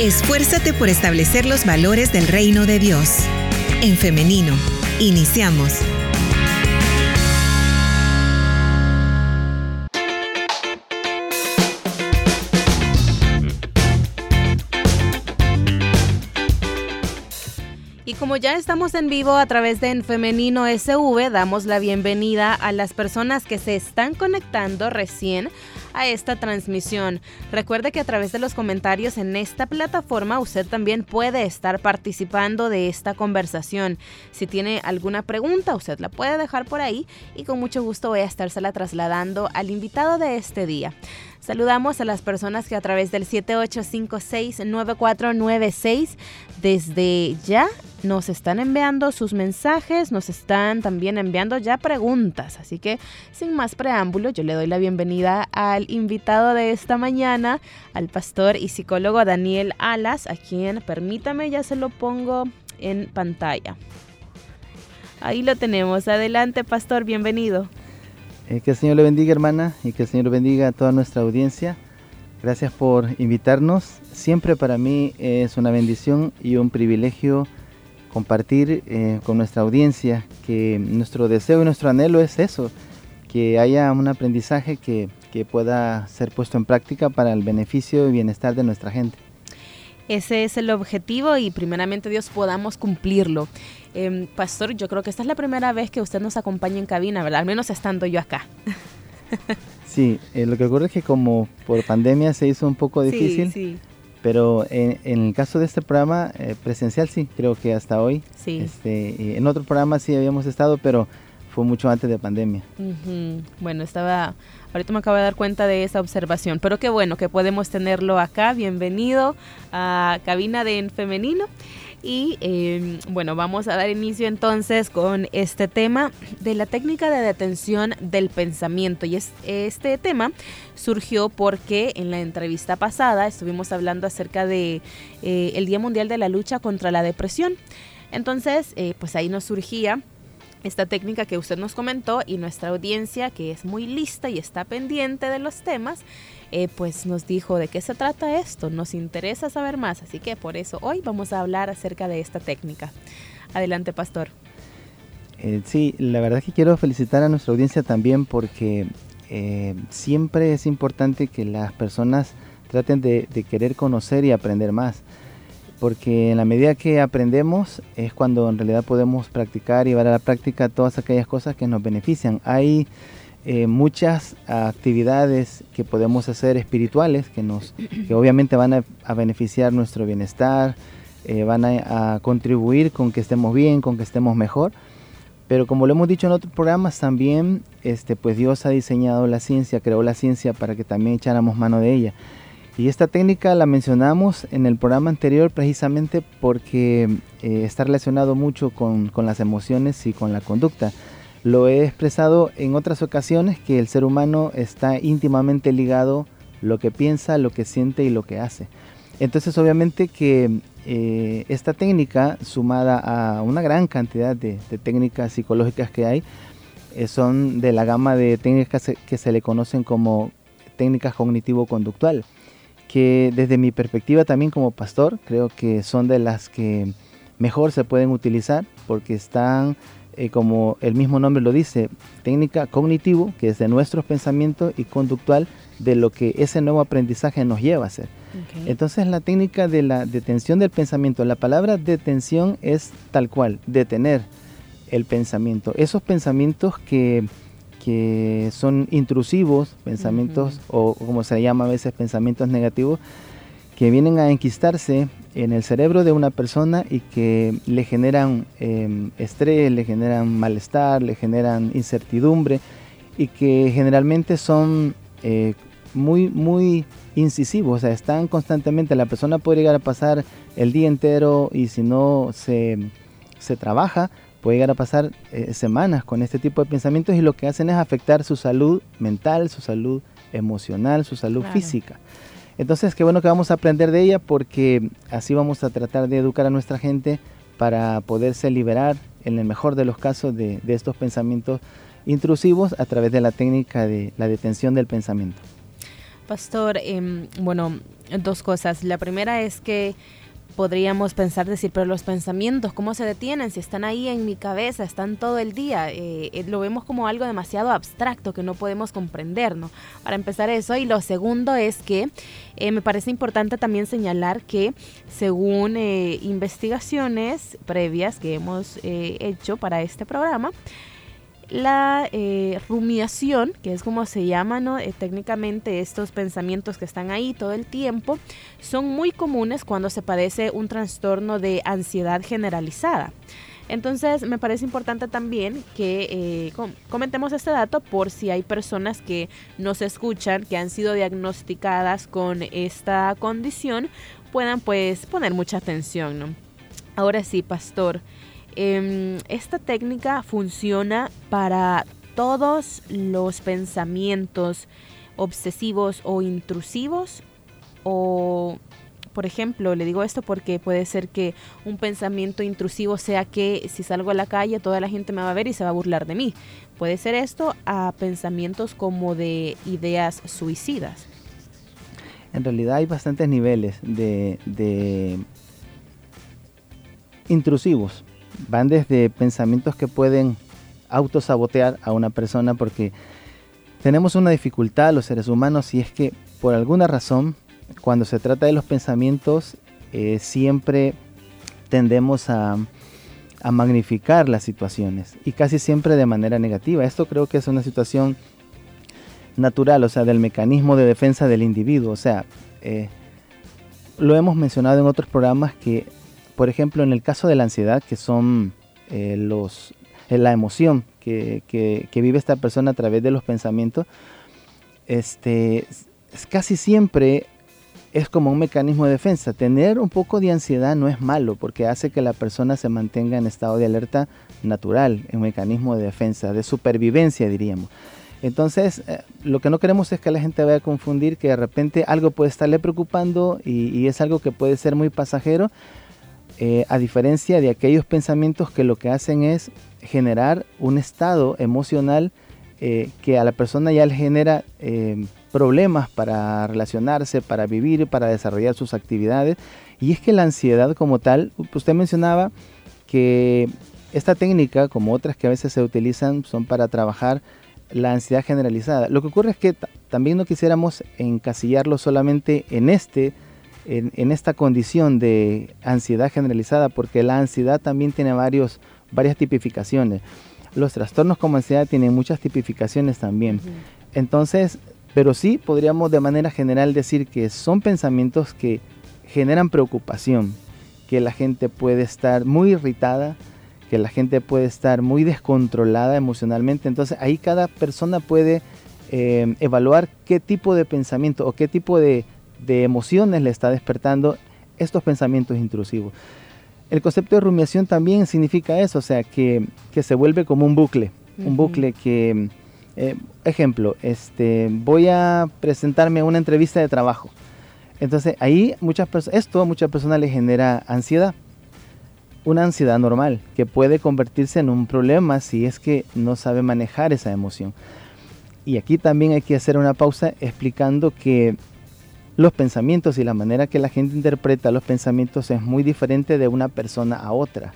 Esfuérzate por establecer los valores del reino de Dios. En femenino, iniciamos. Y como ya estamos en vivo a través de En Femenino SV, damos la bienvenida a las personas que se están conectando recién a esta transmisión. Recuerde que a través de los comentarios en esta plataforma usted también puede estar participando de esta conversación. Si tiene alguna pregunta, usted la puede dejar por ahí y con mucho gusto voy a estársela trasladando al invitado de este día. Saludamos a las personas que a través del 7856-9496 desde ya nos están enviando sus mensajes, nos están también enviando ya preguntas. Así que sin más preámbulo, yo le doy la bienvenida al invitado de esta mañana, al pastor y psicólogo Daniel Alas, a quien permítame ya se lo pongo en pantalla. Ahí lo tenemos. Adelante, pastor, bienvenido. Eh, que el Señor le bendiga, hermana, y que el Señor bendiga a toda nuestra audiencia. Gracias por invitarnos. Siempre para mí es una bendición y un privilegio compartir eh, con nuestra audiencia que nuestro deseo y nuestro anhelo es eso, que haya un aprendizaje que, que pueda ser puesto en práctica para el beneficio y bienestar de nuestra gente. Ese es el objetivo y primeramente Dios podamos cumplirlo. Em, pastor, yo creo que esta es la primera vez que usted nos acompaña en cabina, ¿verdad? Al menos estando yo acá. Sí, eh, lo que ocurre es que como por pandemia se hizo un poco difícil, sí, pero en, el caso de este programa eh, presencial sí, creo que hasta hoy. Sí. Este, en otro programa sí habíamos estado, pero fue mucho antes de pandemia. Bueno, estaba, ahorita me acabo de dar cuenta de esa observación, pero qué bueno que podemos tenerlo acá. Bienvenido a Cabina de en Femenino. Y em, bueno, vamos a dar inicio entonces con este tema de la técnica de detención del pensamiento. Y este tema surgió porque en la entrevista pasada estuvimos hablando acerca de eh, el Día Mundial de la Lucha contra la Depresión. Entonces, eh, pues ahí nos surgía esta técnica que usted nos comentó y nuestra audiencia, que es muy lista y está pendiente de los temas, eh, pues nos dijo de qué se trata esto, nos interesa saber más, así que por eso hoy vamos a hablar acerca de esta técnica. Adelante, pastor. Eh, sí, la verdad que quiero felicitar a nuestra audiencia también porque eh, siempre es importante que las personas traten de querer conocer y aprender más porque en la medida que aprendemos es cuando en realidad podemos practicar y llevar a la práctica todas aquellas cosas que nos benefician. Hay eh, muchas actividades que podemos hacer espirituales que, nos, que obviamente van a, beneficiar nuestro bienestar, eh, van a, contribuir con que estemos bien, con que estemos mejor. Pero como lo hemos dicho en otros programas, también este, pues Dios ha diseñado la ciencia, creó la ciencia para que también echáramos mano de ella. Y esta técnica la mencionamos en el programa anterior precisamente porque eh, está relacionado mucho con, con, las emociones y con la conducta. Lo he expresado en otras ocasiones que el ser humano está íntimamente ligado lo que piensa, lo que siente y lo que hace. Entonces obviamente que eh, esta técnica sumada a una gran cantidad de, técnicas psicológicas que hay, eh, son de la gama de técnicas que se le conocen como técnicas cognitivo-conductual que desde mi perspectiva también como pastor creo que son de las que mejor se pueden utilizar porque están, eh, como el mismo nombre lo dice, técnica cognitivo, que es de nuestros pensamientos y conductual de lo que ese nuevo aprendizaje nos lleva a hacer. Entonces la técnica de la detención del pensamiento, la palabra detención es tal cual, detener el pensamiento. Esos pensamientos que que son intrusivos, pensamientos, o como se llama a veces pensamientos negativos, que vienen a enquistarse en el cerebro de una persona y que le generan em, estrés, le generan malestar, le generan incertidumbre y que generalmente son eh, muy, muy incisivos, o sea, están constantemente, la persona puede llegar a pasar el día entero y si no se, se trabaja, puede llegar a pasar eh, semanas con este tipo de pensamientos y lo que hacen es afectar su salud mental, su salud emocional, su salud física. Entonces, qué bueno que vamos a aprender de ella porque así vamos a tratar de educar a nuestra gente para poderse liberar, en el mejor de los casos, de, de estos pensamientos intrusivos a través de la técnica de la detención del pensamiento. Pastor, em, bueno, dos cosas. La primera es que podríamos pensar, decir, pero los pensamientos, ¿cómo se detienen? Si están ahí en mi cabeza, están todo el día, eh, eh, lo vemos como algo demasiado abstracto que no podemos comprender, ¿no? Para empezar eso. Y lo segundo es que eh, me parece importante también señalar que según investigaciones previas que hemos hecho para este programa, la eh, rumiación, que es como se llama ¿no? Eh, técnicamente estos pensamientos que están ahí todo el tiempo, son muy comunes cuando se padece un trastorno de ansiedad generalizada. Entonces me parece importante también que eh, comentemos este dato por si hay personas que nos escuchan, que han sido diagnosticadas con esta condición, puedan pues poner mucha atención. ¿no? Ahora sí, pastor. Em, esta técnica funciona para todos los pensamientos obsesivos o intrusivos o por ejemplo, le digo esto porque puede ser que un pensamiento intrusivo sea que si salgo a la calle toda la gente me va a ver y se va a burlar de mí. Puede ser esto a pensamientos como de ideas suicidas. En realidad hay bastantes niveles de, de intrusivos van desde pensamientos que pueden autosabotear a una persona porque tenemos una dificultad los seres humanos y es que por alguna razón cuando se trata de los pensamientos eh, siempre tendemos a, magnificar las situaciones y casi siempre de manera negativa. Esto creo que es una situación natural, o sea, del mecanismo de defensa del individuo. O sea, eh, lo hemos mencionado en otros programas que por ejemplo, en el caso de la ansiedad, que son eh, los, eh, la emoción que, vive esta persona a través de los pensamientos, este, casi siempre es como un mecanismo de defensa. Tener un poco de ansiedad no es malo porque hace que la persona se mantenga en estado de alerta natural, un mecanismo de defensa, de supervivencia diríamos. Entonces, eh, lo que no queremos es que la gente vaya a confundir que de repente algo puede estarle preocupando y es algo que puede ser muy pasajero, eh, a diferencia de aquellos pensamientos que lo que hacen es generar un estado emocional eh, que a la persona ya le genera eh, problemas para relacionarse, para vivir, para desarrollar sus actividades. Y es que la ansiedad como tal, usted mencionaba que esta técnica, como otras que a veces se utilizan, son para trabajar la ansiedad generalizada. Lo que ocurre es que también no quisiéramos encasillarlo solamente en este en, esta condición de ansiedad generalizada, porque la ansiedad también tiene varios, varias tipificaciones. Los trastornos como ansiedad tienen muchas tipificaciones también. Entonces, pero sí podríamos de manera general decir que son pensamientos que generan preocupación, que la gente puede estar muy irritada, que la gente puede estar muy descontrolada emocionalmente. Entonces ahí cada persona puede eh, evaluar qué tipo de pensamiento o qué tipo de de emociones le está despertando estos pensamientos intrusivos. El concepto de rumiación también significa eso, o sea, que, se vuelve como un bucle, un bucle que, eh, ejemplo, este, voy a presentarme a una entrevista de trabajo. Entonces ahí muchas esto a muchas personas le genera ansiedad, una ansiedad normal que puede convertirse en un problema si es que no sabe manejar esa emoción. Y aquí también hay que hacer una pausa explicando que los pensamientos y la manera que la gente interpreta los pensamientos es muy diferente de una persona a otra.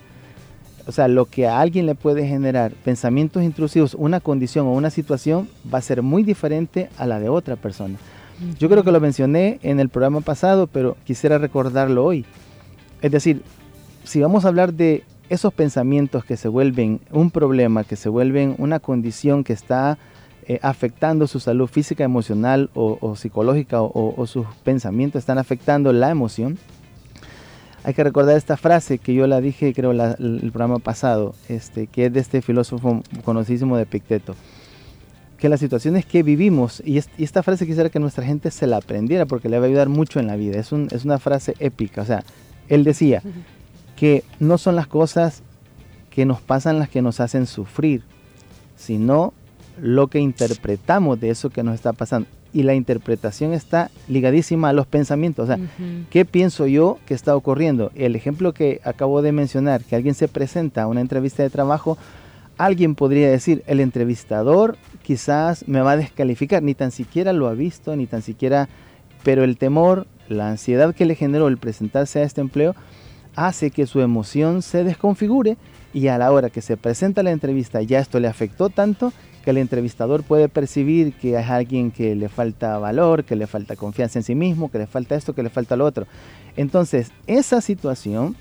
O sea, lo que a alguien le puede generar pensamientos intrusivos, una condición o una situación, va a ser muy diferente a la de otra persona. Yo creo que lo mencioné en el programa pasado, pero quisiera recordarlo hoy. Es decir, si vamos a hablar de esos pensamientos que se vuelven un problema, que se vuelven una condición que está eh, afectando su salud física, emocional o, psicológica o, sus pensamientos están afectando la emoción. Hay que recordar esta frase que yo la dije creo el programa pasado, este, que es de este filósofo conocidísimo de Epicteto, que las situaciones que vivimos, y, esta frase quisiera que nuestra gente se la aprendiera porque le va a ayudar mucho en la vida, es, es una frase épica, o sea, él decía que no son las cosas que nos pasan las que nos hacen sufrir, sino lo que interpretamos de eso que nos está pasando. Y la interpretación está ligadísima a los pensamientos. O sea, ¿qué pienso yo que está ocurriendo? El ejemplo que acabo de mencionar, que alguien se presenta a una entrevista de trabajo, alguien podría decir, el entrevistador quizás me va a descalificar, ni tan siquiera lo ha visto, ni tan siquiera, pero el temor, la ansiedad que le generó el presentarse a este empleo, hace que su emoción se desconfigure y a la hora que se presenta la entrevista ya esto le afectó tanto que el entrevistador puede percibir que es alguien que le falta valor, que le falta confianza en sí mismo, que le falta esto, que le falta lo otro. Entonces, esa situación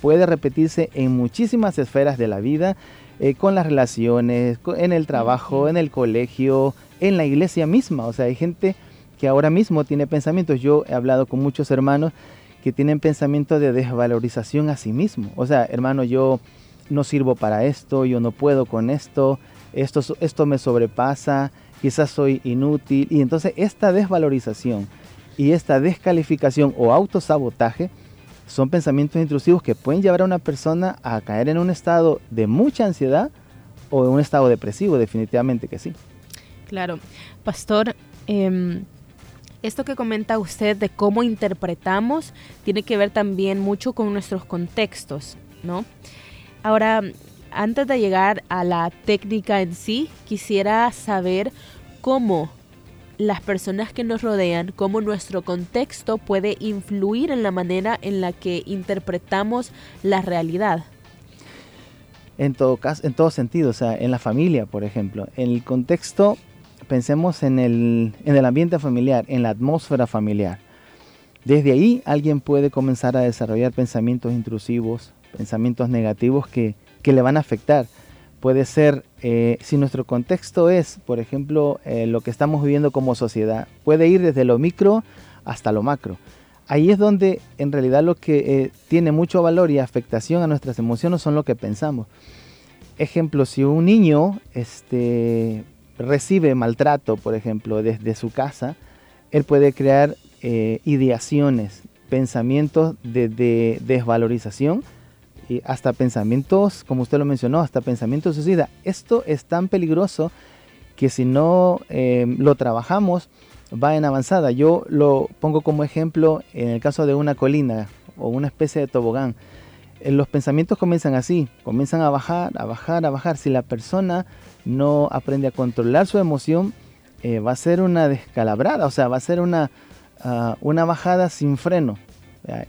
puede repetirse en muchísimas esferas de la vida, eh, con las relaciones, en el trabajo, en el colegio, en la iglesia misma. O sea, hay gente que ahora mismo tiene pensamientos. Yo he hablado con muchos hermanos que tienen pensamientos de desvalorización a sí mismo. O sea, hermano, yo no sirvo para esto, yo no puedo con esto, esto, esto me sobrepasa, quizás soy inútil. Y entonces esta desvalorización y esta descalificación o autosabotaje son pensamientos intrusivos que pueden llevar a una persona a caer en un estado de mucha ansiedad o en un estado depresivo, definitivamente que sí. Claro. Pastor, em, esto que comenta usted de cómo interpretamos tiene que ver también mucho con nuestros contextos, ¿no? Ahora, antes de llegar a la técnica en sí, quisiera saber cómo las personas que nos rodean, cómo nuestro contexto puede influir en la manera en la que interpretamos la realidad. En todo caso, en todo sentido, o sea, en la familia, por ejemplo, en el contexto, pensemos en el, en el ambiente familiar, en la atmósfera familiar. Desde ahí alguien puede comenzar a desarrollar pensamientos intrusivos, pensamientos negativos que, que le van a afectar puede ser, eh, si nuestro contexto es, por ejemplo, eh, lo que estamos viviendo como sociedad, puede ir desde lo micro hasta lo macro. Ahí es donde en realidad lo que eh, tiene mucho valor y afectación a nuestras emociones son lo que pensamos. Ejemplo, si un niño este, recibe maltrato, por ejemplo, desde su casa, él puede crear ideaciones, pensamientos de desvalorización y hasta pensamientos, como usted lo mencionó, hasta pensamientos suicida. Esto es tan peligroso que si no em, lo trabajamos va en avanzada. Yo lo pongo como ejemplo en el caso de una colina o una especie de tobogán. Eh, los pensamientos comienzan así, comienzan a bajar, a bajar, a bajar. Si la persona no aprende a controlar su emoción, eh, va a ser una descalabrada, o sea, va a ser una, ah, una bajada sin freno.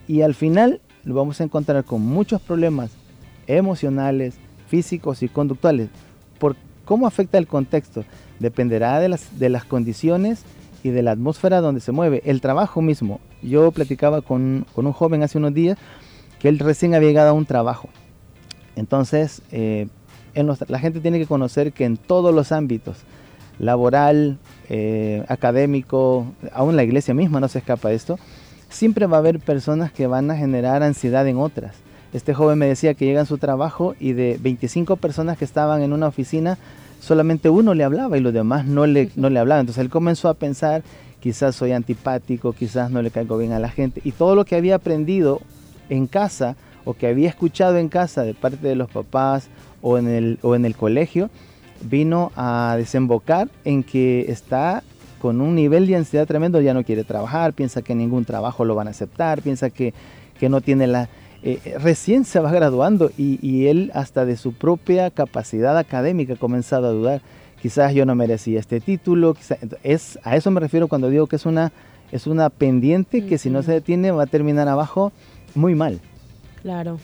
Y al final lo vamos a encontrar con muchos problemas emocionales, físicos y conductuales. ¿Por cómo afecta el contexto? Dependerá de las, de las condiciones y de la atmósfera donde se mueve. El trabajo mismo. Yo platicaba con, un joven hace unos días que él recién había llegado a un trabajo. Entonces, eh, la gente tiene que conocer que en todos los ámbitos, laboral, eh, académico, aún la iglesia misma no se escapa de esto, siempre va a haber personas que van a generar ansiedad en otras. Este joven me decía que llega a su trabajo y de 25 personas que estaban en una oficina, solamente uno le hablaba y los demás no le, no le hablaban. Entonces él comenzó a pensar, quizás soy antipático, quizás no le caigo bien a la gente. Y todo lo que había aprendido en casa o que había escuchado en casa de parte de los papás o en el, o en el colegio, vino a desembocar en que está con un nivel de ansiedad tremendo, ya no quiere trabajar, piensa que ningún trabajo lo van a aceptar, piensa que, no tiene la... Eh, eh, recién se va graduando y, él hasta de su propia capacidad académica ha comenzado a dudar. Quizás yo no merecía este título, es, a eso me refiero cuando digo que es una, es una pendiente que si no se detiene va a terminar abajo muy mal. Claro,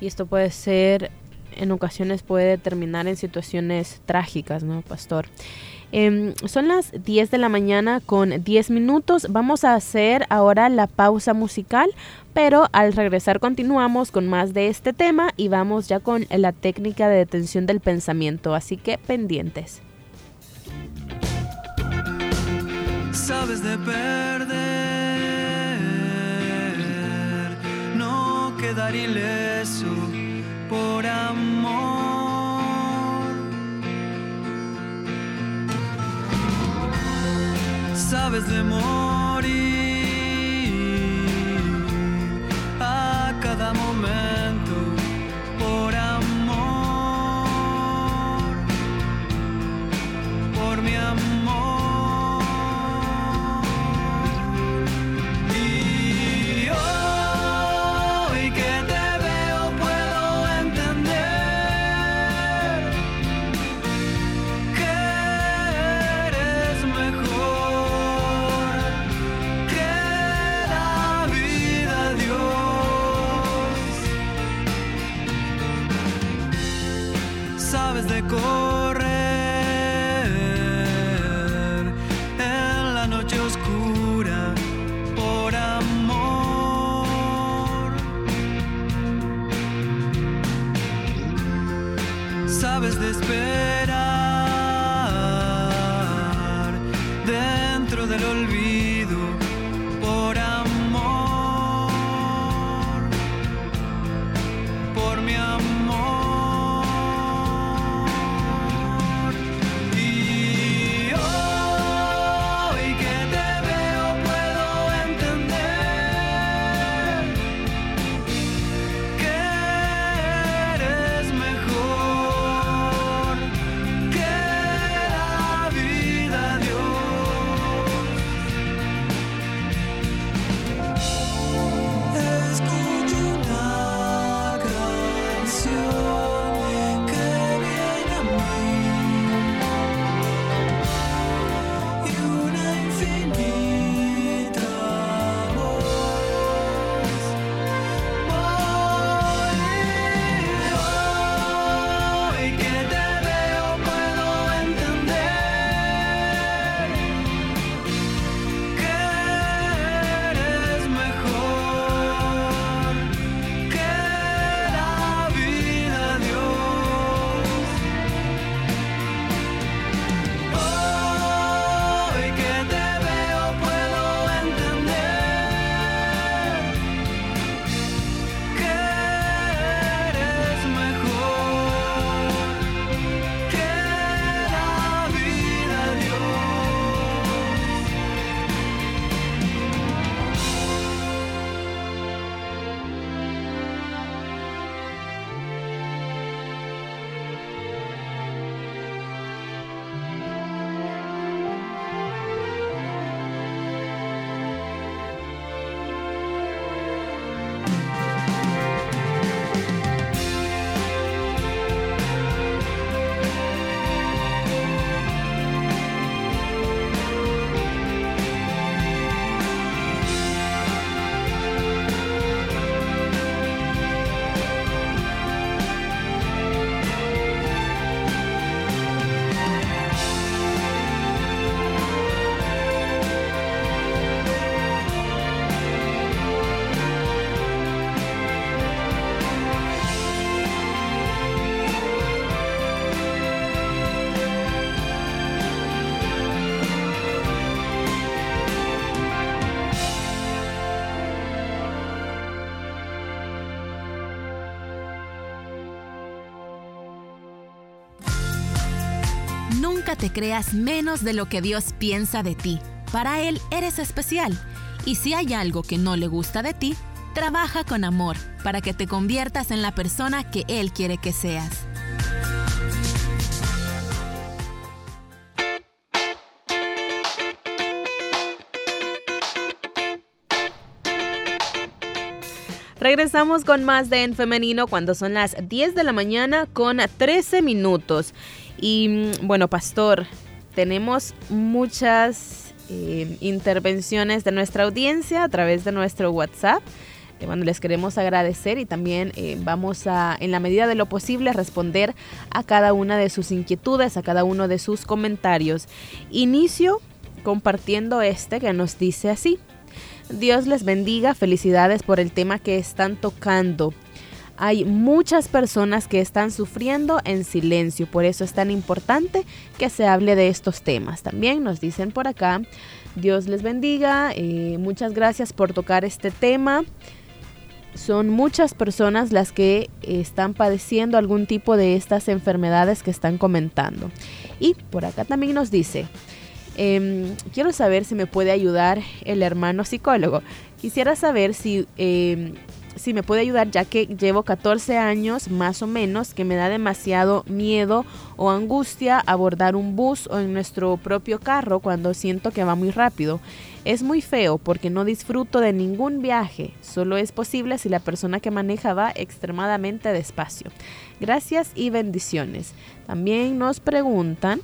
y esto puede ser, en ocasiones puede terminar en situaciones trágicas, ¿no, pastor? Em, son las 10 de la mañana con 10 minutos. Vamos a hacer ahora la pausa musical, pero al regresar continuamos con más de este tema y vamos ya con la técnica de detención del pensamiento. Así que pendientes. Sabes de perder, no quedar ileso por amor sabes de morir. A cada momento Sabes de esperar Te creas menos de lo que Dios piensa de ti. Para Él eres especial. Y si hay algo que no le gusta de ti, trabaja con amor para que te conviertas en la persona que Él quiere que seas. Regresamos con más de En Femenino cuando son las 10 de la mañana con 13 minutos. Y mm, bueno, Pastor, tenemos muchas eh, intervenciones de nuestra audiencia a través de nuestro WhatsApp. Eh, Bueno, les queremos agradecer y también eh, vamos a, en la medida de lo posible, responder a cada una de sus inquietudes, a cada uno de sus comentarios. Inicio compartiendo este que nos dice así. Dios les bendiga, felicidades por el tema que están tocando. Hay muchas personas que están sufriendo en silencio, por eso es tan importante que se hable de estos temas. También nos dicen por acá, Dios les bendiga, eh, muchas gracias por tocar este tema. Son muchas personas las que están padeciendo algún tipo de estas enfermedades que están comentando. Y por acá también nos dice, Em, quiero saber si me puede ayudar el hermano psicólogo. Quisiera saber si, em, si me puede ayudar ya que llevo 14 años más o menos que me da demasiado miedo o angustia abordar un bus o en nuestro propio carro cuando siento que va muy rápido. Es muy feo porque no disfruto de ningún viaje. Solo es posible si la persona que maneja va extremadamente despacio. Gracias y bendiciones. También nos preguntan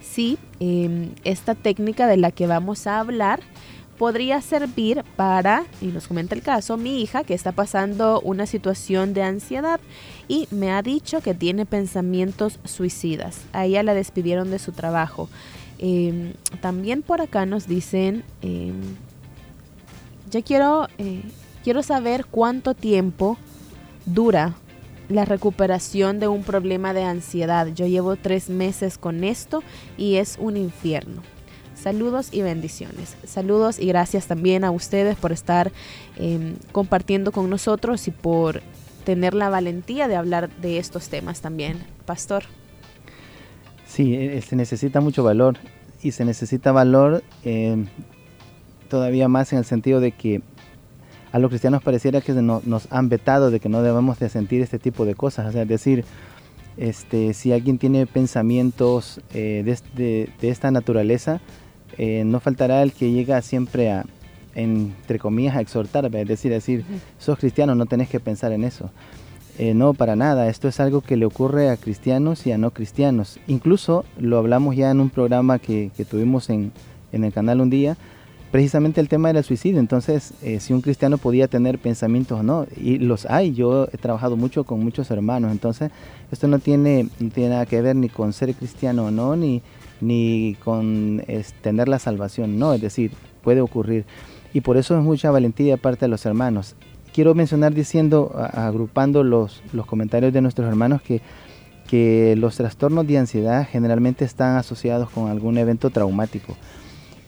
si eh, esta técnica de la que vamos a hablar podría servir para, y nos comenta el caso, mi hija que está pasando una situación de ansiedad y me ha dicho que tiene pensamientos suicidas. A ella la despidieron de su trabajo. Eh, también por acá nos dicen, eh, ya quiero, eh, quiero saber cuánto tiempo dura la recuperación de un problema de ansiedad. Yo llevo tres meses con esto y es un infierno. Saludos y bendiciones. Saludos y gracias también a ustedes por estar eh, compartiendo con nosotros y por tener la valentía de hablar de estos temas también. Pastor. Sí, eh, se necesita mucho valor y se necesita valor eh, todavía más en el sentido de que a los cristianos pareciera que no, nos han vetado de que no debemos de sentir este tipo de cosas. O sea, es decir, este, si alguien tiene pensamientos eh, de, de, esta naturaleza, eh, no faltará el que llega siempre a, entre comillas, a exhortar, es decir, decir, sos cristiano, no tenés que pensar en eso. Eh, no, para nada, esto es algo que le ocurre a cristianos y a no cristianos. Incluso lo hablamos ya en un programa que, que tuvimos en, en, el canal un día, precisamente el tema del suicidio. Entonces, eh, si un cristiano podía tener pensamientos o no, y los hay, yo he trabajado mucho con muchos hermanos, entonces esto no tiene, no tiene nada que ver ni con ser cristiano o no, ni, ni con es, tener la salvación, no, es decir, puede ocurrir. Y por eso es mucha valentía de parte de los hermanos. Quiero mencionar diciendo, agrupando los, los comentarios de nuestros hermanos, que, que los trastornos de ansiedad generalmente están asociados con algún evento traumático.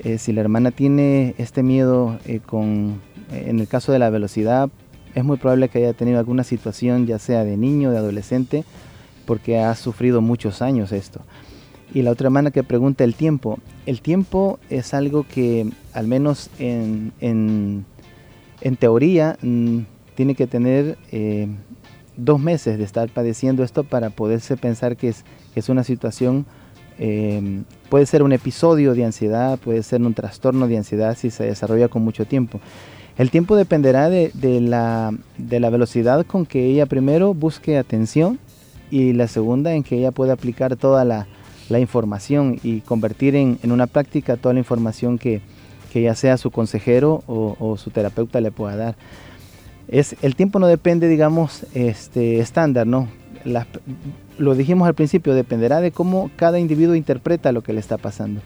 Eh, si la hermana tiene este miedo eh, con, en el caso de la velocidad, es muy probable que haya tenido alguna situación, ya sea de niño, de adolescente, porque ha sufrido muchos años esto. Y la otra hermana que pregunta el tiempo. El tiempo es algo que, al menos en, en, teoría, mmm, tiene que tener eh, dos meses de estar padeciendo esto para poderse pensar que es, es una situación, eh, puede ser un episodio de ansiedad, puede ser un trastorno de ansiedad si se desarrolla con mucho tiempo. El tiempo dependerá de, de, la, de la velocidad con que ella primero busque atención y la segunda en que ella pueda aplicar toda la, la información y convertir en, en, una práctica toda la información que, que ya sea su consejero o, o, su terapeuta le pueda dar. Es, el tiempo no depende, digamos, este, estándar, ¿no? Lo dijimos al principio, dependerá de cómo cada individuo interpreta lo que le está pasando,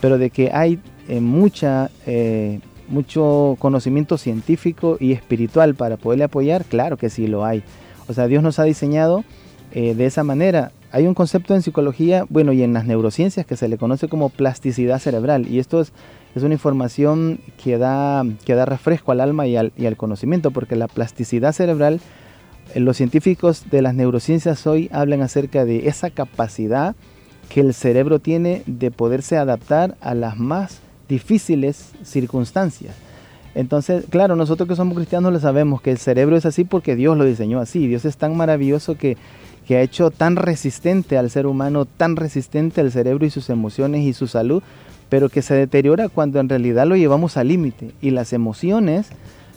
pero de que hay eh, mucha, eh, mucho conocimiento científico y espiritual para poderle apoyar, claro que sí lo hay. O sea, Dios nos ha diseñado eh, de esa manera hay un concepto en psicología, bueno, y en las neurociencias que se le conoce como plasticidad cerebral. Y esto es, es una información que da, que da refresco al alma y al, y al conocimiento, porque la plasticidad cerebral, eh, los científicos de las neurociencias hoy hablan acerca de esa capacidad que el cerebro tiene de poderse adaptar a las más difíciles circunstancias. Entonces, claro, nosotros que somos cristianos lo sabemos que el cerebro es así porque Dios lo diseñó así. Dios es tan maravilloso que que ha hecho tan resistente al ser humano, tan resistente al cerebro y sus emociones y su salud, pero que se deteriora cuando en realidad lo llevamos al límite. Y las emociones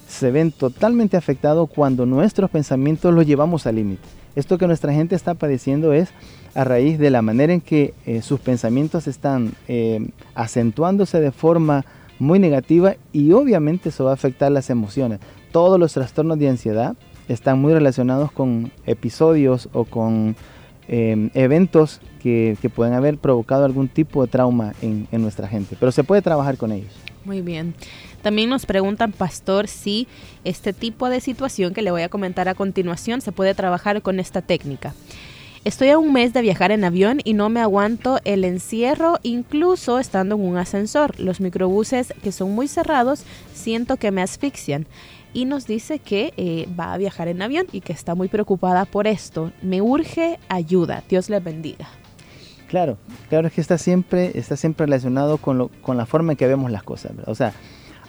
se ven totalmente afectados cuando nuestros pensamientos los llevamos al límite. Esto que nuestra gente está padeciendo es a raíz de la manera en que eh, sus pensamientos están eh, acentuándose de forma muy negativa y obviamente eso va a afectar las emociones. Todos los trastornos de ansiedad están muy relacionados con episodios o con eh, eventos que, que, pueden haber provocado algún tipo de trauma en, en, nuestra gente, pero se puede trabajar con ellos. Muy bien. También nos preguntan, pastor, si este tipo de situación que le voy a comentar a continuación se puede trabajar con esta técnica. Estoy a un mes de viajar en avión y no me aguanto el encierro, incluso estando en un ascensor. Los microbuses que son muy cerrados siento que me asfixian y nos dice que eh, va a viajar en avión y que está muy preocupada por esto. Me urge ayuda. Dios le bendiga. Claro, claro es que está siempre, está siempre relacionado con, con la forma en que vemos las cosas. O sea,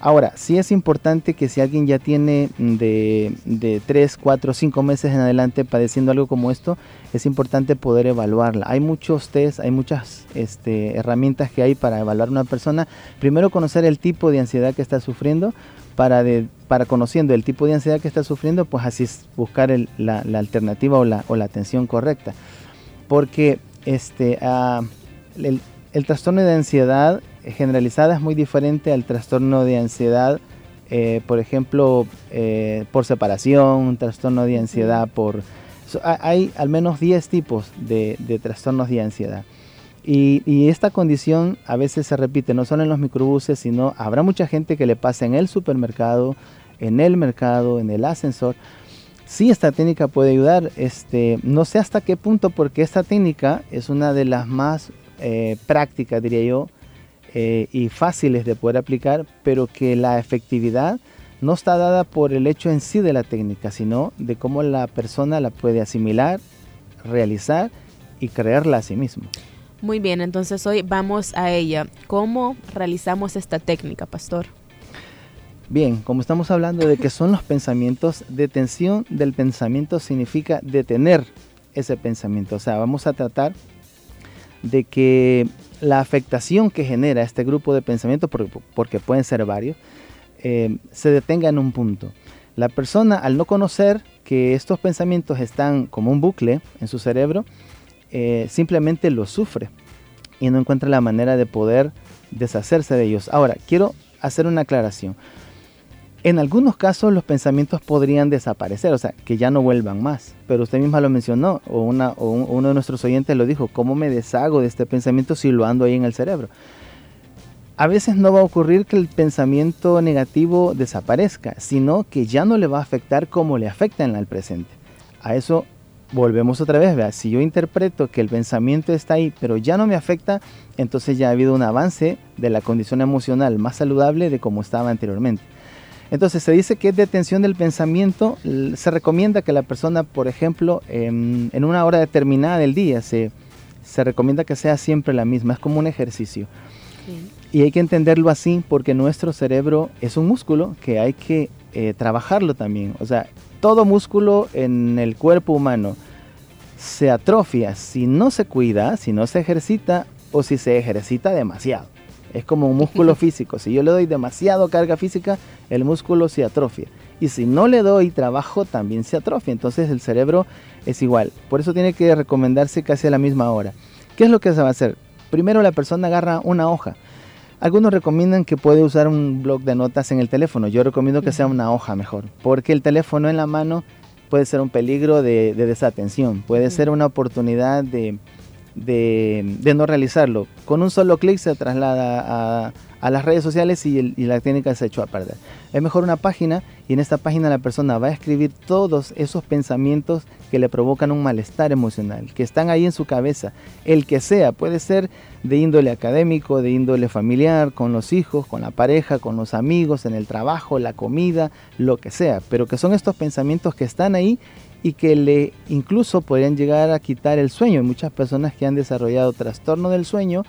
ahora, sí es importante que si alguien ya tiene de, de 3, 4, 5 meses en adelante padeciendo algo como esto, es importante poder evaluarla. Hay muchos test, hay muchas este, herramientas que hay para evaluar a una persona. Primero conocer el tipo de ansiedad que está sufriendo, para, de, para conociendo el tipo de ansiedad que está sufriendo, pues así es buscar el, la, la, alternativa o la, o la atención correcta. Porque este, uh, el, el, trastorno de ansiedad generalizada es muy diferente al trastorno de ansiedad, eh, por ejemplo, eh, por separación, un trastorno de ansiedad por... so- ha- hay al menos 10 tipos de, de trastornos de ansiedad. Y, y esta condición a veces se repite no solo en los microbuses, sino habrá mucha gente que le pasa en el supermercado, en el mercado, en el ascensor. Sí, esta técnica puede ayudar. Este, no sé hasta qué punto, porque esta técnica es una de las más eh, prácticas, diría yo, eh, y fáciles de poder aplicar, pero que la efectividad no está dada por el hecho en sí de la técnica, sino de cómo la persona la puede asimilar, realizar y creerla a sí mismo. Muy bien, entonces hoy vamos a ella. ¿Cómo realizamos esta técnica, pastor? Bien, como estamos hablando de que son los pensamientos, detención del pensamiento significa detener ese pensamiento. O sea, vamos a tratar de que la afectación que genera este grupo de pensamientos, porque, pueden ser varios, eh, se detenga en un punto. La persona, al no conocer que estos pensamientos están como un bucle en su cerebro, eh, simplemente los sufre y no encuentra la manera de poder deshacerse de ellos. Ahora, quiero hacer una aclaración. En algunos casos los pensamientos podrían desaparecer, o sea, que ya no vuelvan más. Pero usted misma lo mencionó, o, una, o un- uno de nuestros oyentes lo dijo, ¿cómo me deshago de este pensamiento si lo ando ahí en el cerebro? A veces no va a ocurrir que el pensamiento negativo desaparezca, sino que ya no le va a afectar como le afecta en el presente. A eso volvemos otra vez, vea, si yo interpreto que el pensamiento está ahí, pero ya no me afecta, entonces ya ha habido un avance de la condición emocional más saludable de como estaba anteriormente. Entonces se dice que es detención del pensamiento, se recomienda que la persona, por ejemplo, em, en una hora determinada del día, se, se recomienda que sea siempre la misma, es como un ejercicio. Y hay que entenderlo así porque nuestro cerebro es un músculo que hay que eh, trabajarlo también. O sea, todo músculo en el cuerpo humano se atrofia si no se cuida, si no se ejercita o si se ejercita demasiado. Es como un músculo físico. Si yo le doy demasiado carga física, el músculo se atrofia. Y si no le doy trabajo, también se atrofia. Entonces el cerebro es igual. Por eso tiene que recomendarse casi a la misma hora. ¿Qué es lo que se va a hacer? Primero la persona agarra una hoja. Algunos recomiendan que puede usar un blog de notas en el teléfono. Yo recomiendo que sea una hoja mejor, porque el teléfono en la mano puede ser un peligro de, de desatención, puede ser una oportunidad de, de, no realizarlo. Con un solo clic se traslada a, las redes sociales y, y la técnica se echó a perder. Es mejor una página y en esta página la persona va a escribir todos esos pensamientos que le provocan un malestar emocional, que están ahí en su cabeza, el que sea, puede ser de índole académico, de índole familiar, con los hijos, con la pareja, con los amigos, en el trabajo, la comida, lo que sea, pero que son estos pensamientos que están ahí y que le incluso podrían llegar a quitar el sueño. Hay muchas personas que han desarrollado trastorno del sueño,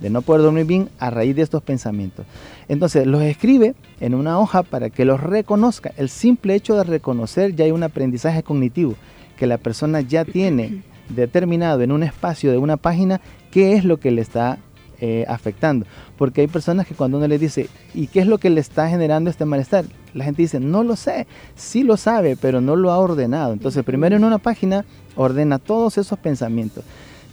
de no poder dormir bien a raíz de estos pensamientos. Entonces los escribe en una hoja para que los reconozca. El simple hecho de reconocer ya hay un aprendizaje cognitivo que la persona ya tiene determinado en un espacio de una página qué es lo que le está eh, afectando. Porque hay personas que cuando uno le dice, ¿y qué es lo que le está generando este malestar? La gente dice, no lo sé, sí lo sabe, pero no lo ha ordenado. Entonces, primero en una página ordena todos esos pensamientos.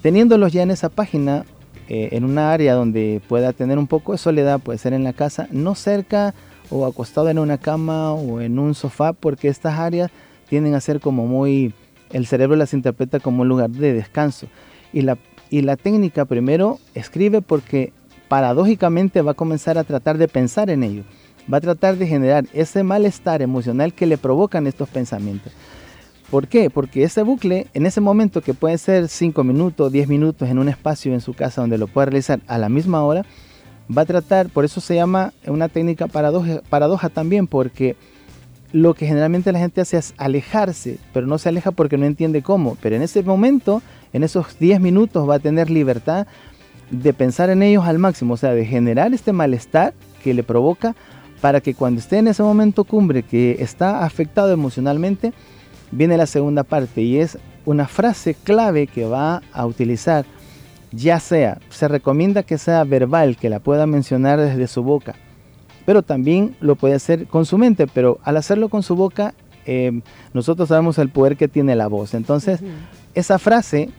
Teniéndolos ya en esa página, eh, en una área donde pueda tener un poco de soledad, puede ser en la casa, no cerca o acostado en una cama o en un sofá, porque estas áreas tienden a ser como muy, el cerebro las interpreta como un lugar de descanso. Y la, y la técnica primero escribe porque paradójicamente va a comenzar a tratar de pensar en ello. Va a tratar de generar ese malestar emocional que le provocan estos pensamientos. ¿Por qué? Porque ese bucle, en ese momento que puede ser 5 minutos, 10 minutos en un espacio en su casa donde lo pueda realizar a la misma hora, va a tratar, por eso se llama una técnica paradoja, paradoja también, porque lo que generalmente la gente hace es alejarse, pero no se aleja porque no entiende cómo. Pero en ese momento, en esos 10 minutos, va a tener libertad de pensar en ellos al máximo, o sea, de generar este malestar que le provoca para que cuando esté en ese momento cumbre que está afectado emocionalmente, viene la segunda parte y es una frase clave que va a utilizar, ya sea, se recomienda que sea verbal, que la pueda mencionar desde su boca, pero también lo puede hacer con su mente, pero al hacerlo con su boca, eh, nosotros sabemos el poder que tiene la voz. Entonces, esa frase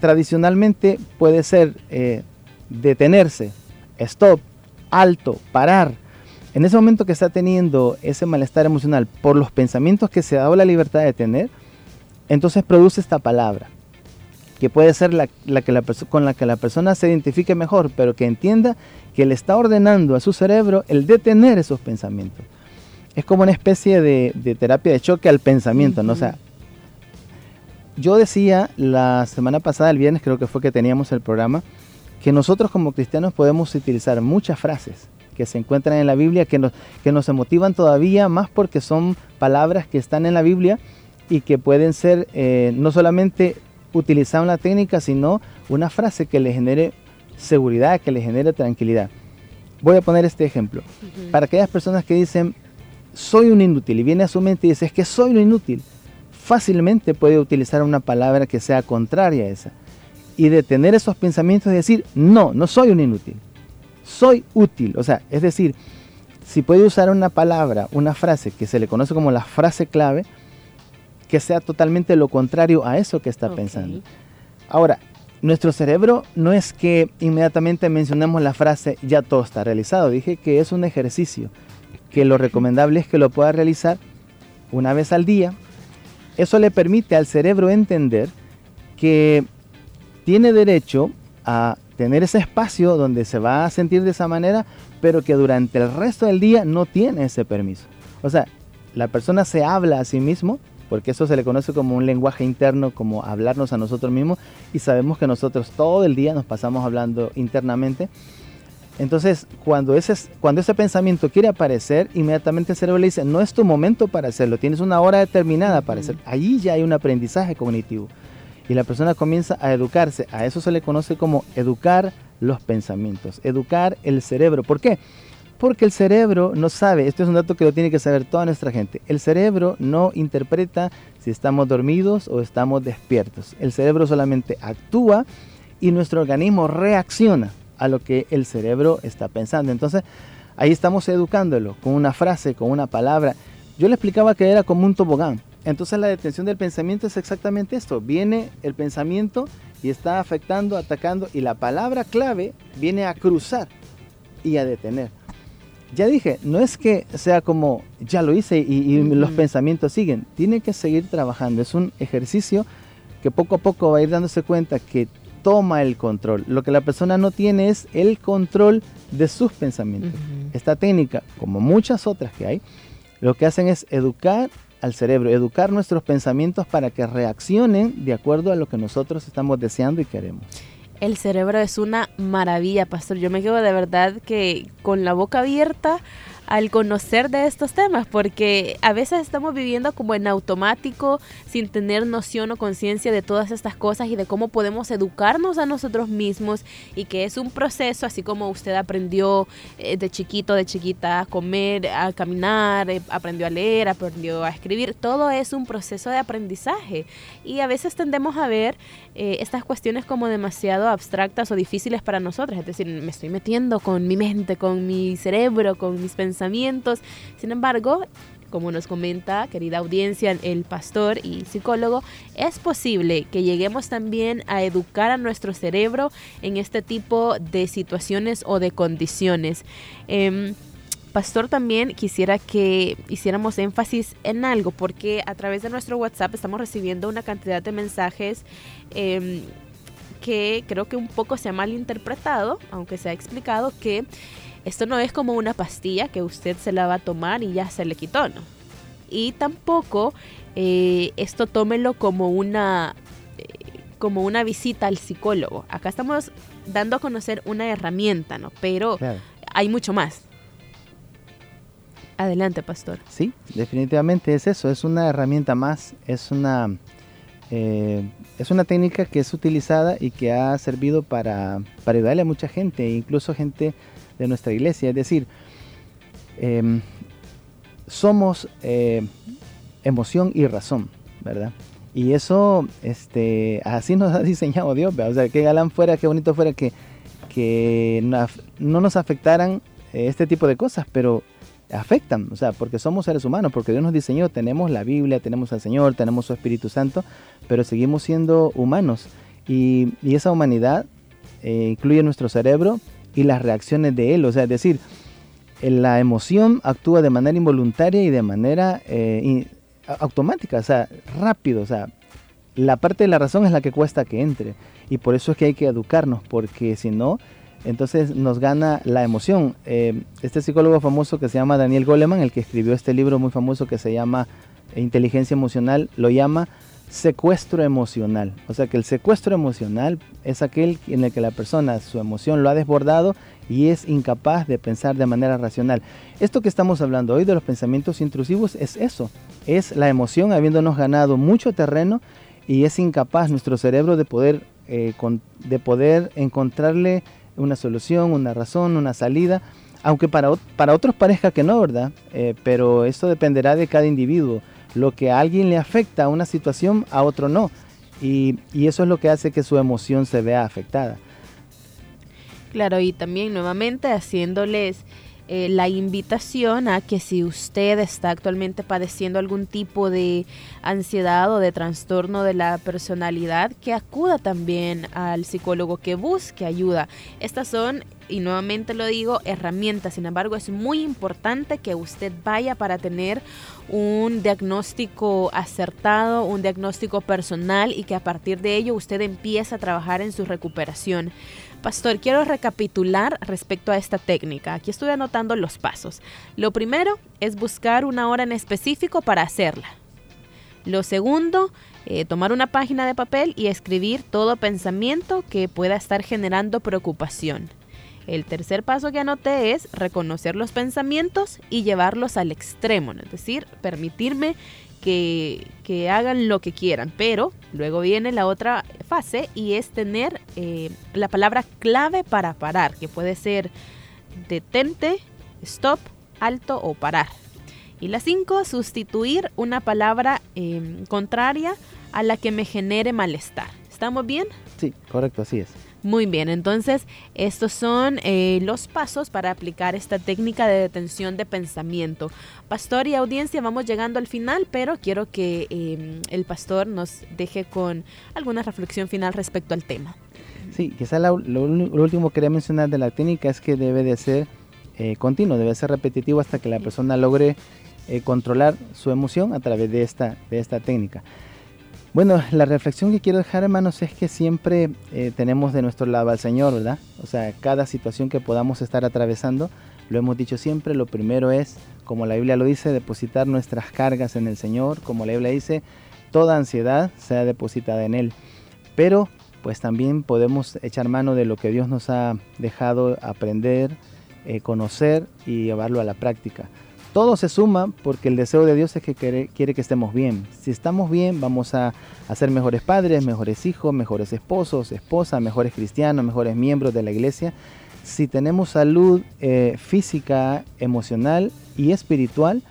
tradicionalmente puede ser eh, detenerse, stop, alto, parar. En ese momento que está teniendo ese malestar emocional por los pensamientos que se ha dado la libertad de tener, entonces produce esta palabra, que puede ser la, la que la con la que la persona se identifique mejor, pero que entienda que le está ordenando a su cerebro el detener esos pensamientos. Es como una especie de, terapia de choque al pensamiento, ¿no? Sea, yo decía la semana pasada, el viernes creo que fue que teníamos el programa, que nosotros como cristianos podemos utilizar muchas frases que se encuentran en la Biblia que nos, que nos emotivan todavía más porque son palabras que están en la Biblia y que pueden ser eh, no solamente utilizar una técnica, sino una frase que le genere seguridad, que le genere tranquilidad. Voy a poner este ejemplo. Para aquellas personas que dicen, soy un inútil, y viene a su mente y dice, es que soy un inútil, fácilmente puede utilizar una palabra que sea contraria a esa. Y detener esos pensamientos y decir, no, no soy un inútil, soy útil. O sea, es decir, si puede usar una palabra, una frase que se le conoce como la frase clave, que sea totalmente lo contrario a eso que está pensando. Ahora, nuestro cerebro no es que inmediatamente mencionemos la frase ya todo está realizado. Dije que es un ejercicio, que lo recomendable es que lo pueda realizar una vez al día. Eso le permite al cerebro entender que tiene derecho a tener ese espacio donde se va a sentir de esa manera, pero que durante el resto del día no tiene ese permiso. O sea, la persona se habla a sí mismo, porque eso se le conoce como un lenguaje interno, como hablarnos a nosotros mismos, y sabemos que nosotros todo el día nos pasamos hablando internamente. Entonces, cuando ese, cuando ese pensamiento quiere aparecer, inmediatamente el cerebro le dice, no es tu momento para hacerlo, tienes una hora determinada para hacerlo. Allí ya hay un aprendizaje cognitivo. Y la persona comienza a educarse. A eso se le conoce como educar los pensamientos, educar el cerebro. ¿Por qué? Porque el cerebro no sabe, esto es un dato que lo tiene que saber toda nuestra gente, el cerebro no interpreta si estamos dormidos o estamos despiertos. El cerebro solamente actúa y nuestro organismo reacciona a lo que el cerebro está pensando. Entonces, ahí estamos educándolo con una frase, con una palabra. Yo le explicaba que era como un tobogán. Entonces la detención del pensamiento es exactamente esto. Viene el pensamiento y está afectando, atacando y la palabra clave viene a cruzar y a detener. Ya dije, no es que sea como ya lo hice y, y los pensamientos siguen. Tiene que seguir trabajando. Es un ejercicio que poco a poco va a ir dándose cuenta que toma el control. Lo que la persona no tiene es el control de sus pensamientos. Esta técnica, como muchas otras que hay, lo que hacen es educar al cerebro, educar nuestros pensamientos para que reaccionen de acuerdo a lo que nosotros estamos deseando y queremos. El cerebro es una maravilla, pastor. Yo me quedo de verdad que con la boca abierta al conocer de estos temas, porque a veces estamos viviendo como en automático, sin tener noción o conciencia de todas estas cosas y de cómo podemos educarnos a nosotros mismos y que es un proceso, así como usted aprendió eh, de chiquito, de chiquita a comer, a caminar, eh, aprendió a leer, aprendió a escribir, todo es un proceso de aprendizaje y a veces tendemos a ver eh, estas cuestiones como demasiado abstractas o difíciles para nosotros. Es decir, me estoy metiendo con mi mente, con mi cerebro, con mis pensamientos. Sin embargo, como nos comenta, querida audiencia, el pastor y psicólogo, es posible que lleguemos también a educar a nuestro cerebro en este tipo de situaciones o de condiciones. Em, Pastor, también quisiera que hiciéramos énfasis en algo, porque a través de nuestro WhatsApp estamos recibiendo una cantidad de mensajes em, que creo que un poco se ha malinterpretado, aunque se ha explicado que esto no es como una pastilla que usted se la va a tomar y ya se le quitó, ¿no? Y tampoco eh, esto tómelo como una eh, como una visita al psicólogo. Acá estamos dando a conocer una herramienta, ¿no? Pero Claro. hay mucho más. Adelante, pastor. Sí, definitivamente es eso, es una herramienta más, es una, eh, es una técnica que es utilizada y que ha servido para, para ayudarle a mucha gente, incluso gente de nuestra iglesia. Es decir, em, somos eh, emoción y razón, ¿verdad? Y eso, este, así nos ha diseñado Dios, ¿verdad? O sea, qué galán fuera, qué bonito fuera que, que no nos afectaran eh, este tipo de cosas, pero afectan, o sea, porque somos seres humanos, porque Dios nos diseñó, tenemos la Biblia, tenemos al Señor, tenemos su Espíritu Santo, pero seguimos siendo humanos. Y, y esa humanidad eh, incluye nuestro cerebro y las reacciones de él. O sea, es decir, eh, la emoción actúa de manera involuntaria y de manera eh, automática, o sea, rápido. O sea, la parte de la razón es la que cuesta que entre. Y por eso es que hay que educarnos, porque si no, entonces nos gana la emoción. Eh, este psicólogo famoso que se llama Daniel Goleman, el que escribió este libro muy famoso que se llama Inteligencia Emocional, lo llama secuestro emocional. O sea que el secuestro emocional es aquel en el que la persona su emoción lo ha desbordado y es incapaz de pensar de manera racional. Esto que estamos hablando hoy de los pensamientos intrusivos es eso, es la emoción habiéndonos ganado mucho terreno y es incapaz nuestro cerebro de poder, eh, de poder encontrarle una solución, una razón, una salida, aunque para, para otros parezca que no, ¿verdad? Eh, pero esto dependerá de cada individuo. Lo que a alguien le afecta a una situación, a otro no. Y, y eso es lo que hace que su emoción se vea afectada. Claro, y también nuevamente haciéndoles eh, la invitación a que si usted está actualmente padeciendo algún tipo de ansiedad o de trastorno de la personalidad, que acuda también al psicólogo, que busque ayuda. Estas son, y nuevamente lo digo, herramientas. Sin embargo, es muy importante que usted vaya para tener un diagnóstico acertado, un diagnóstico personal y que a partir de ello usted empiece a trabajar en su recuperación. Pastor, quiero recapitular respecto a esta técnica. Aquí estoy anotando los pasos. Lo primero es buscar una hora en específico para hacerla. Lo segundo, eh, tomar una página de papel y escribir todo pensamiento que pueda estar generando preocupación. El tercer paso que anoté es reconocer los pensamientos y llevarlos al extremo, es decir, permitirme que, que hagan lo que quieran, pero luego viene la otra fase y es tener eh, la palabra clave para parar, que puede ser detente, stop, alto o parar. Y la 5, sustituir una palabra eh, contraria a la que me genere malestar. ¿Estamos bien? Sí, correcto, así es. Muy bien, entonces estos son eh, los pasos para aplicar esta técnica de detención de pensamiento. Pastor y audiencia, vamos llegando al final, pero quiero que eh, el pastor nos deje con alguna reflexión final respecto al tema. Sí, quizá lo, lo último que quería mencionar de la técnica es que debe de ser eh, continuo, debe ser repetitivo hasta que la persona logre eh, controlar su emoción a través de esta, de esta técnica. Bueno, la reflexión que quiero dejar, hermanos, es que siempre eh, tenemos de nuestro lado al Señor, ¿verdad? O sea, cada situación que podamos estar atravesando, lo hemos dicho siempre, lo primero es, como la Biblia lo dice, depositar nuestras cargas en el Señor, como la Biblia dice, toda ansiedad sea depositada en Él. Pero, pues también podemos echar mano de lo que Dios nos ha dejado aprender, eh, conocer y llevarlo a la práctica todo se suma porque el deseo de Dios es que quiere, que estemos bien. Si estamos bien, vamos a, a ser mejores padres, mejores hijos, mejores esposos, esposas, mejores cristianos, mejores miembros de la iglesia. Si tenemos salud eh, física, emocional y espiritual,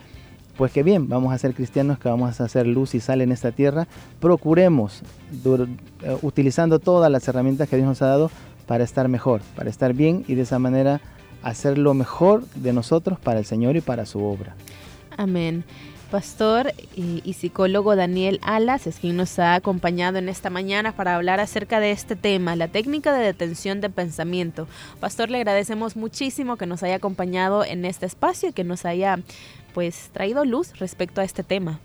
pues que bien, vamos a ser cristianos que vamos a hacer luz y sal en esta tierra. Procuremos, eh, utilizando todas las herramientas que Dios nos ha dado, para estar mejor, para estar bien y de esa manera hacer lo mejor de nosotros para el Señor y para su obra. Amén. Pastor y, psicólogo Daniel Alas es quien nos ha acompañado en esta mañana para hablar acerca de este tema, la técnica de detención de pensamiento. Pastor, le agradecemos muchísimo que nos haya acompañado en este espacio y que nos haya pues traído luz respecto a este tema.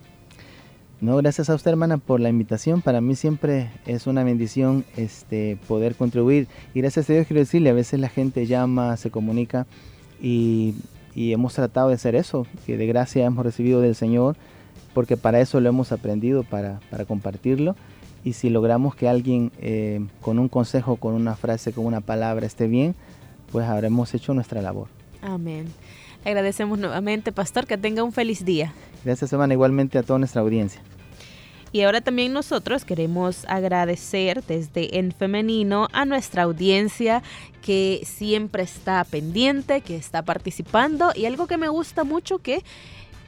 No, gracias a usted, hermana, por la invitación. Para mí siempre es una bendición este, poder contribuir. Y gracias a Dios quiero decirle, a veces la gente llama, se comunica y, y hemos tratado de hacer eso, que de gracia hemos recibido del Señor, porque para eso lo hemos aprendido, para, para compartirlo. Y si logramos que alguien eh, con un consejo, con una frase, con una palabra esté bien, pues habremos hecho nuestra labor. Amén. Agradecemos nuevamente, Pastor, que tenga un feliz día. Gracias, hermana, igualmente a toda nuestra audiencia. Y ahora también nosotros queremos agradecer desde En Femenino a nuestra audiencia que siempre está pendiente, que está participando y algo que me gusta mucho que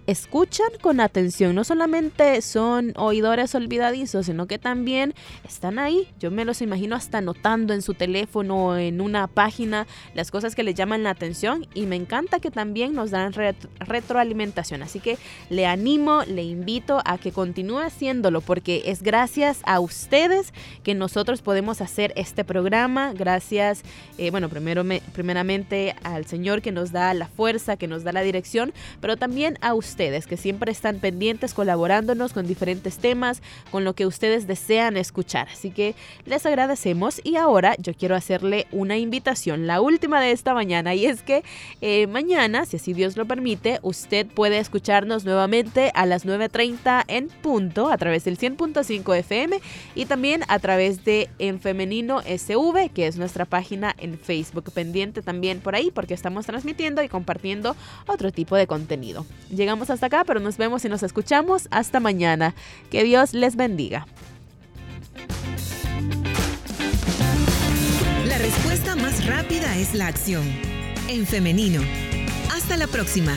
escuchan con atención, no solamente son oidores olvidadizos, sino que también están ahí. Yo me los imagino hasta anotando en su teléfono o en una página las cosas que les llaman la atención y me encanta que también nos dan retroalimentación. Así que le animo, le invito a que continúe haciéndolo porque es gracias a ustedes que nosotros podemos hacer este programa. Gracias, eh, bueno, primero primeramente al Señor que nos da la fuerza, que nos da la dirección, pero también a ustedes que siempre están pendientes, colaborándonos con diferentes temas, con lo que ustedes desean escuchar. Así que les agradecemos y ahora yo quiero hacerle una invitación, la última de esta mañana, y es que eh, mañana, si así Dios lo permite, usted puede escucharnos nuevamente a las 9.30 en punto a través del 100.5 FM y también a través de En Femenino SV, que es nuestra página en Facebook. Pendiente también por ahí porque estamos transmitiendo y compartiendo otro tipo de contenido. Hasta acá, pero nos vemos y nos escuchamos hasta mañana. Que Dios les bendiga. La respuesta más rápida es la acción. En femenino. Hasta la próxima.